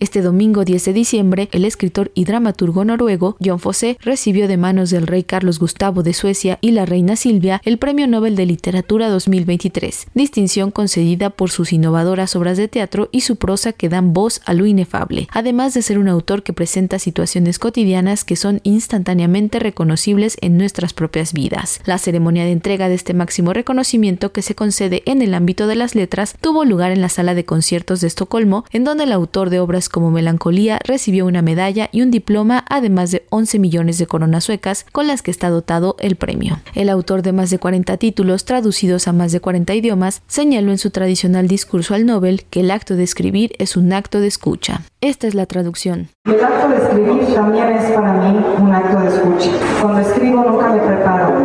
Este domingo 10 de diciembre, el escritor y dramaturgo noruego John Fosse recibió de manos del rey Carlos Gustavo de Suecia y la reina Silvia el Premio Nobel de Literatura 2023, distinción concedida por sus innovadoras obras de teatro y su prosa que dan voz a lo inefable, además de ser un autor que presenta situaciones cotidianas que son instantáneamente reconocibles en nuestras propias vidas. La ceremonia de entrega de este máximo reconocimiento que se concede en el ámbito de las letras tuvo lugar en la sala de conciertos de Estocolmo, en donde el autor de obras como Melancolía recibió una medalla y un diploma, además de 11 millones de coronas suecas con las que está dotado el premio. El autor de más de 40 títulos traducidos a más de 40 idiomas señaló en su tradicional discurso al Nobel que el acto de escribir es un acto de escucha. Esta es la traducción. El acto de escribir también es para mí un acto de escucha. Cuando escribo nunca me preparo.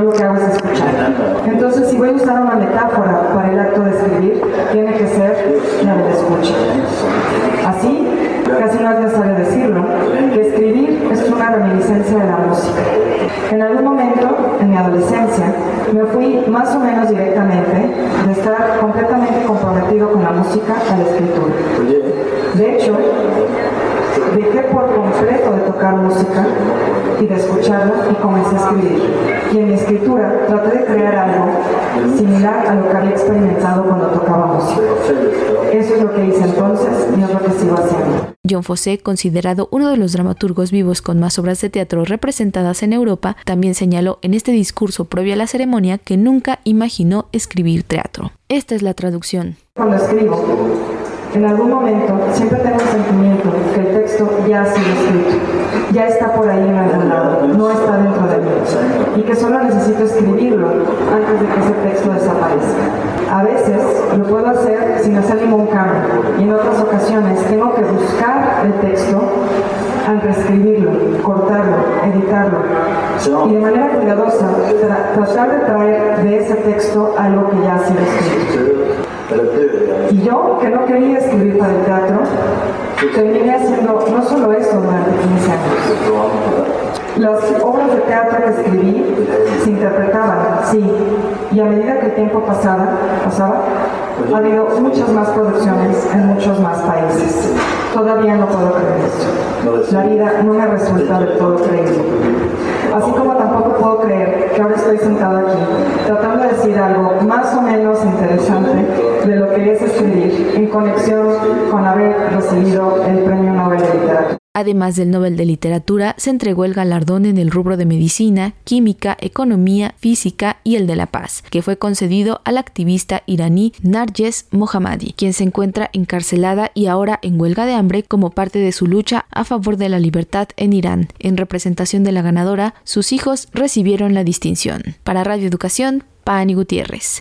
Yo lo que hago es escuchar. Entonces, si voy a usar una metáfora para el acto de escribir, tiene que ser la de escucha. Así, casi no es necesario decirlo, que escribir es una reminiscencia de la música. En algún momento, en mi adolescencia, me fui más o menos directamente de estar completamente comprometido con la música a la escritura. De hecho, dejé por completo de tocar música y de escucharla y comencé a escribir. Y en mi escritura traté de crear algo similar a lo que había experimentado cuando tocaba música. Eso es lo que hice entonces y es lo que sigo haciendo. John Fosse, considerado uno de los dramaturgos vivos con más obras de teatro representadas en Europa, también señaló en este discurso previo a la ceremonia que nunca imaginó escribir teatro. Esta es la traducción. Cuando escribo, en algún momento siempre tengo el sentimiento que el texto ya ha sido escrito, ya está por ahí en algún lado, no está dentro de mí, y que solo necesito escribirlo antes de que ese texto desaparezca. A veces lo puedo hacer sin hacer ningún cambio, y en otras ocasiones tengo que buscar el texto al reescribirlo, cortarlo, editarlo, y de manera cuidadosa tratar de traer de ese texto algo que ya ha sido escrito. Y yo, que no quería escribir para el teatro, terminé haciendo no Las obras de teatro que escribí se interpretaban, sí, y a medida que el tiempo pasaba, pasaba ha habido muchas más producciones en muchos más países. Todavía no puedo creer esto. La vida no me resulta del todo creíble. Así como tampoco puedo creer que ahora estoy sentado aquí, tratando de decir algo más o menos interesante de lo que es escribir, en conexión con haber recibido el Premio. Además del Nobel de Literatura, se entregó el galardón en el rubro de medicina, química, economía, física y el de la paz, que fue concedido al activista iraní Narges Mohammadi, quien se encuentra encarcelada y ahora en huelga de hambre como parte de su lucha a favor de la libertad en Irán. En representación de la ganadora, sus hijos recibieron la distinción. Para Radio Educación, Pani Gutiérrez.